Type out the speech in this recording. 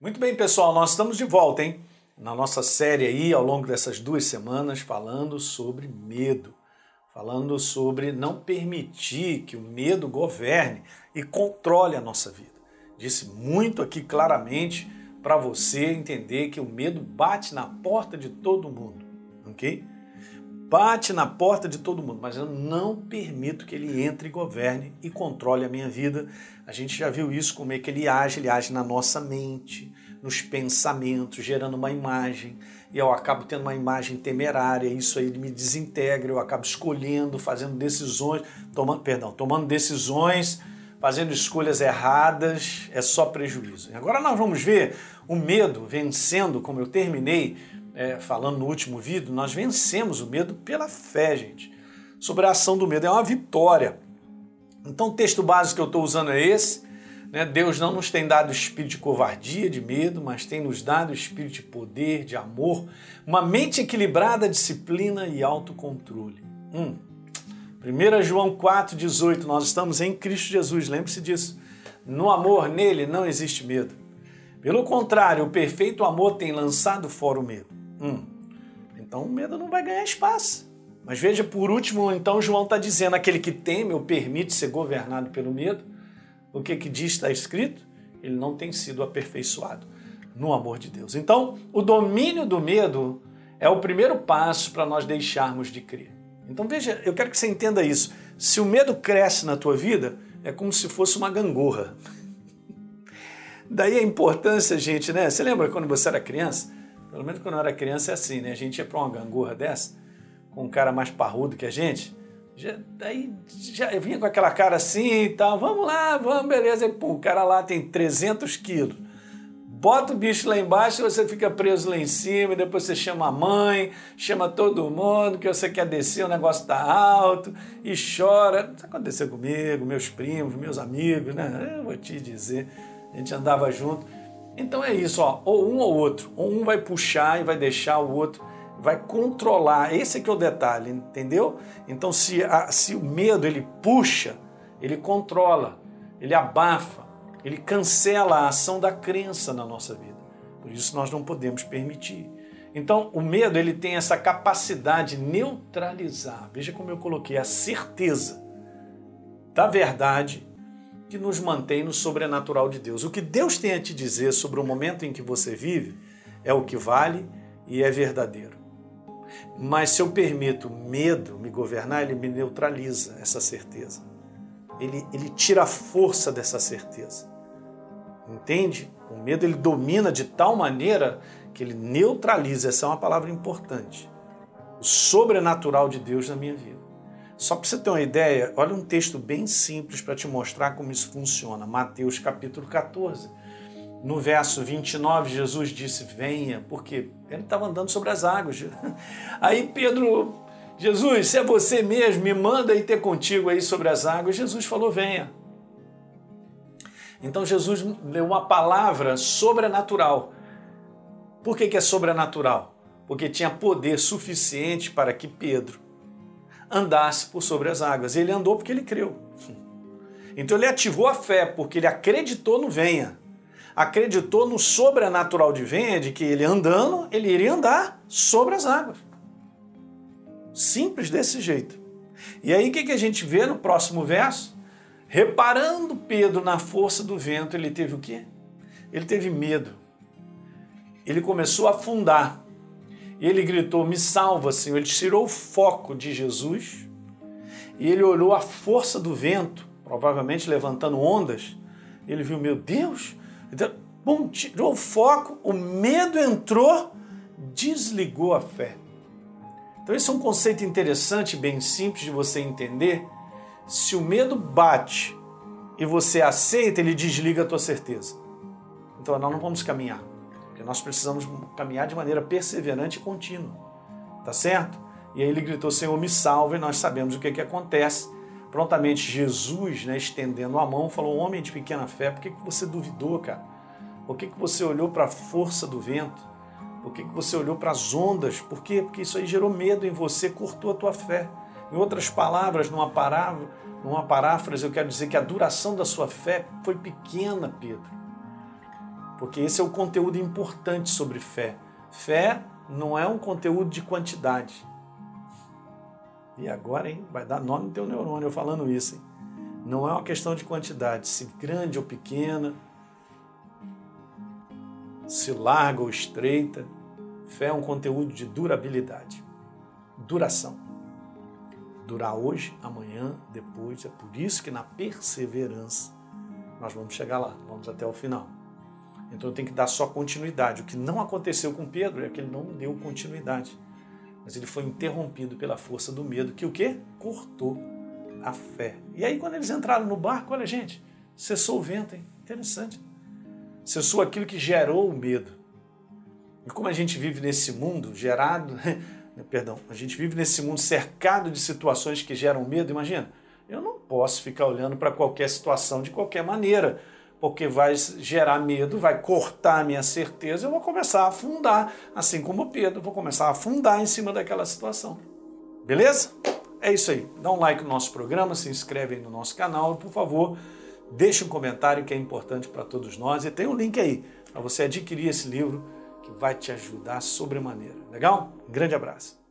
Muito bem, pessoal, nós estamos de volta, hein? Na nossa série aí, ao longo dessas duas semanas, falando sobre medo, falando sobre não permitir que o medo governe e controle a nossa vida. Disse muito aqui claramente para você entender que o medo bate na porta de todo mundo, ok? Bate na porta de todo mundo, mas eu não permito que ele entre e governe e controle a minha vida. A gente já viu isso, como é que ele age, ele age na nossa mente, nos pensamentos, gerando uma imagem, e eu acabo tendo uma imagem temerária, isso aí me desintegra, eu acabo escolhendo, fazendo decisões, tomando, perdão, tomando decisões, fazendo escolhas erradas, é só prejuízo. Agora nós vamos ver o medo vencendo, como eu terminei é, falando no último vídeo, nós vencemos o medo pela fé, gente. Sobre a ação do medo, é uma vitória. Então o texto básico que eu estou usando é esse, né? Deus não nos tem dado espírito de covardia, de medo, mas tem nos dado espírito de poder, de amor, uma mente equilibrada, disciplina e autocontrole. Hum. 1 João 4,18, nós estamos em Cristo Jesus, lembre-se disso. No amor, nele não existe medo. Pelo contrário, o perfeito amor tem lançado fora o medo. Hum. Então o medo não vai ganhar espaço. Mas veja, por último, então João está dizendo: aquele que teme ou permite ser governado pelo medo o que, que diz, está escrito? Ele não tem sido aperfeiçoado no amor de Deus. Então, o domínio do medo é o primeiro passo para nós deixarmos de crer. Então, veja, eu quero que você entenda isso. Se o medo cresce na tua vida, é como se fosse uma gangorra. Daí a importância, gente, né? Você lembra quando você era criança? Pelo menos quando eu era criança é assim, né? A gente ia para uma gangorra dessa, com um cara mais parrudo que a gente, já, daí já eu vinha com aquela cara assim e tal, vamos lá, vamos, beleza. E pum, o cara lá tem 300 quilos. Bota o bicho lá embaixo, você fica preso lá em cima, e depois você chama a mãe, chama todo mundo, que você quer descer, o negócio tá alto, e chora. Isso aconteceu comigo, meus primos, meus amigos, né? Eu vou te dizer, a gente andava junto. Então é isso, ó, ou um ou outro. Ou um vai puxar e vai deixar o outro vai controlar. Esse é que é o detalhe, entendeu? Então, se, a, se o medo ele puxa, ele controla, ele abafa, ele cancela a ação da crença na nossa vida. Por isso nós não podemos permitir. Então, o medo ele tem essa capacidade de neutralizar. Veja como eu coloquei a certeza da verdade que nos mantém no sobrenatural de Deus. O que Deus tem a te dizer sobre o momento em que você vive é o que vale e é verdadeiro. Mas se eu permito medo me governar, ele me neutraliza essa certeza. Ele, ele tira a força dessa certeza. Entende? O medo ele domina de tal maneira que ele neutraliza. Essa é uma palavra importante. O sobrenatural de Deus na minha vida. Só para você ter uma ideia, olha um texto bem simples para te mostrar como isso funciona. Mateus capítulo 14 no verso 29, Jesus disse: Venha, porque ele estava andando sobre as águas. Aí Pedro, Jesus, se é você mesmo, me manda ir ter contigo aí sobre as águas. Jesus falou: Venha. Então Jesus deu uma palavra sobrenatural. Por que, que é sobrenatural? Porque tinha poder suficiente para que Pedro andasse por sobre as águas. Ele andou porque ele creu. Então ele ativou a fé, porque ele acreditou no venha acreditou no sobrenatural de de que ele andando, ele iria andar sobre as águas. Simples desse jeito. E aí o que, que a gente vê no próximo verso? Reparando Pedro na força do vento, ele teve o quê? Ele teve medo. Ele começou a afundar. E ele gritou: Me salva, Senhor. Ele tirou o foco de Jesus e ele olhou a força do vento, provavelmente levantando ondas. Ele viu: Meu Deus, então, bom, tirou o foco, o medo entrou, desligou a fé. Então, esse é um conceito interessante, bem simples de você entender. Se o medo bate e você aceita, ele desliga a tua certeza. Então, nós não vamos caminhar, porque nós precisamos caminhar de maneira perseverante e contínua. Tá certo? E aí ele gritou: Senhor, me salve, e nós sabemos o que, que acontece Prontamente Jesus, né, estendendo a mão, falou: Homem de pequena fé, por que, que você duvidou, cara? Por que, que você olhou para a força do vento? Por que, que você olhou para as ondas? Por quê? Porque isso aí gerou medo em você, cortou a tua fé. Em outras palavras, numa, paráfrase, numa paráfrase, eu quero dizer que a duração da sua fé foi pequena, Pedro. Porque esse é o conteúdo importante sobre fé. Fé não é um conteúdo de quantidade. E agora, hein, vai dar nome no teu neurônio eu falando isso. Hein? Não é uma questão de quantidade, se grande ou pequena, se larga ou estreita. Fé é um conteúdo de durabilidade, duração. Durar hoje, amanhã, depois. É por isso que na perseverança nós vamos chegar lá, vamos até o final. Então tem que dar só continuidade. O que não aconteceu com Pedro é que ele não deu continuidade. Mas ele foi interrompido pela força do medo, que o quê? Cortou a fé. E aí quando eles entraram no barco, olha gente, cessou o vento, hein? Interessante. Cessou aquilo que gerou o medo. E como a gente vive nesse mundo gerado, perdão, a gente vive nesse mundo cercado de situações que geram medo, imagina, eu não posso ficar olhando para qualquer situação de qualquer maneira porque vai gerar medo, vai cortar a minha certeza, eu vou começar a afundar, assim como Pedro, vou começar a afundar em cima daquela situação. Beleza? É isso aí. Dá um like no nosso programa, se inscreve no nosso canal por favor, deixe um comentário que é importante para todos nós e tem um link aí para você adquirir esse livro que vai te ajudar sobremaneira. Legal? Um grande abraço.